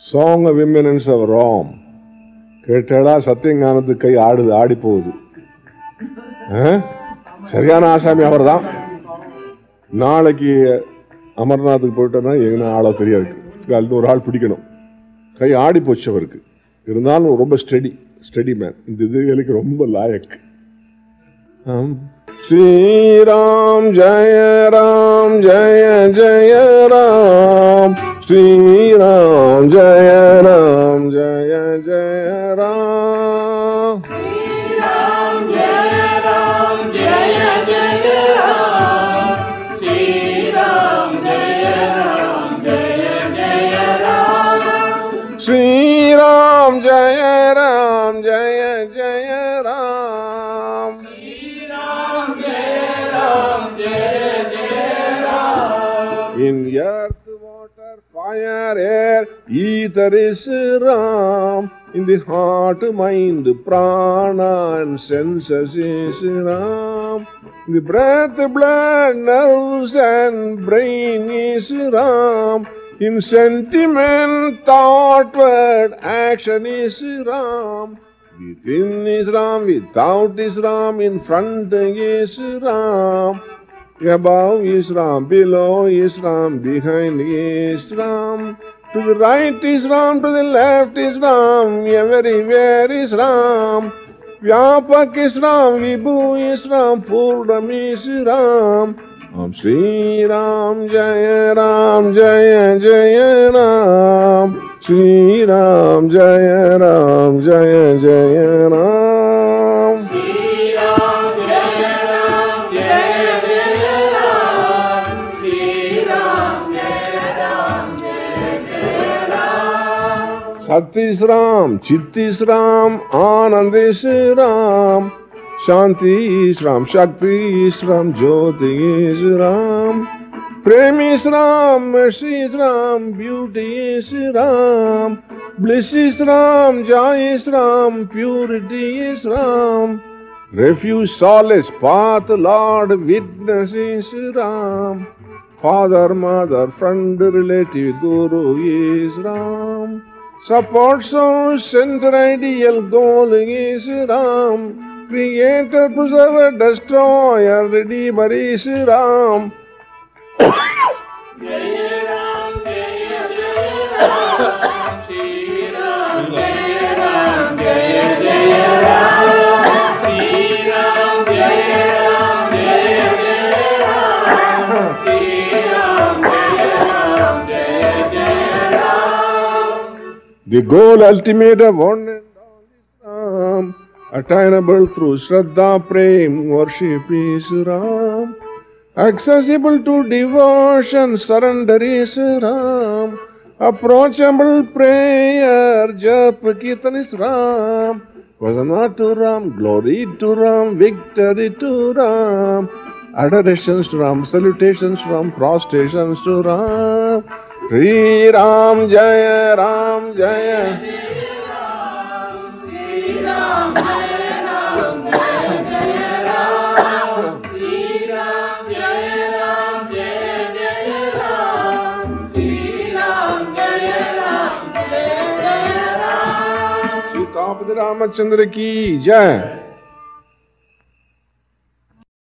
Song of இம்மினன்ஸ் of Ram கேட்டடா சத்தியஞானத்து கை ஆடுது ஆடி போகுது சரியான ஆசாமி அவர் தான் நாளைக்கு அமர்நாத்துக்கு போயிட்டோம்னா எங்கன்னா ஆளோ தெரியாது. அதுல ஒரு ஆள் பிடிக்கணும். கை ஆடி போச்சு அவருக்கு. இருந்தாலும் ரொம்ப ஸ்டெடி ஸ்டெடி மேன் இந்த இதுகளுக்கு ரொம்ப லாயக். ஸ்ரீராம் ஜெய Ram Jaya Jaya Ram Sriram. Ram Jaya Ram Jaya Jaya Ram Ram Ram Ram Ram Ram Ram water, fire, air, ether is Ram. In the heart, mind, prana, and senses is Ram. In the breath, blood, nerves, and brain is Ram. In sentiment, thought, word, action is Ram. Within is Ram, without is Ram, in front is Ram. Above is Ram, below is Ram, behind is Ram. To the right is Ram, to the left is Ram, everywhere is Ram. Vyapak is Ram, Vibhu is Ram, Purnam is Ram. Om Shri Ram Jaya Ram Jaya Jaya Ram Shri Ram Jaya Ram Jaya Jaya Ram Satish Ram चित्तीस Ram Anandesh Ram शांति राम शक्ति राम ज्योतिष राम प्रेमी राम मर्षि Ram beauty Ram bliss Ram जय Ram purity Ram Refuge, solace, path, Lord, witnesses, Ram. Father, mother, friend, relative, Guru is Ram. Support source, center ideal goal is Ram. Creator, preserver, destroyer, redeemer is Ram. The goal ultimate of one and all is Ram, attainable through Shraddha, Prem, worship is Ram. Accessible to devotion, surrender is Ram. Approachable prayer, jap, kirtan is Ram. Hosanna to Ram, glory to Ram, victory to Ram. Adorations to Ram, salutations to Ram, prostrations to Ram. Shri Ram जय राम जय। रामचंद्र की जय।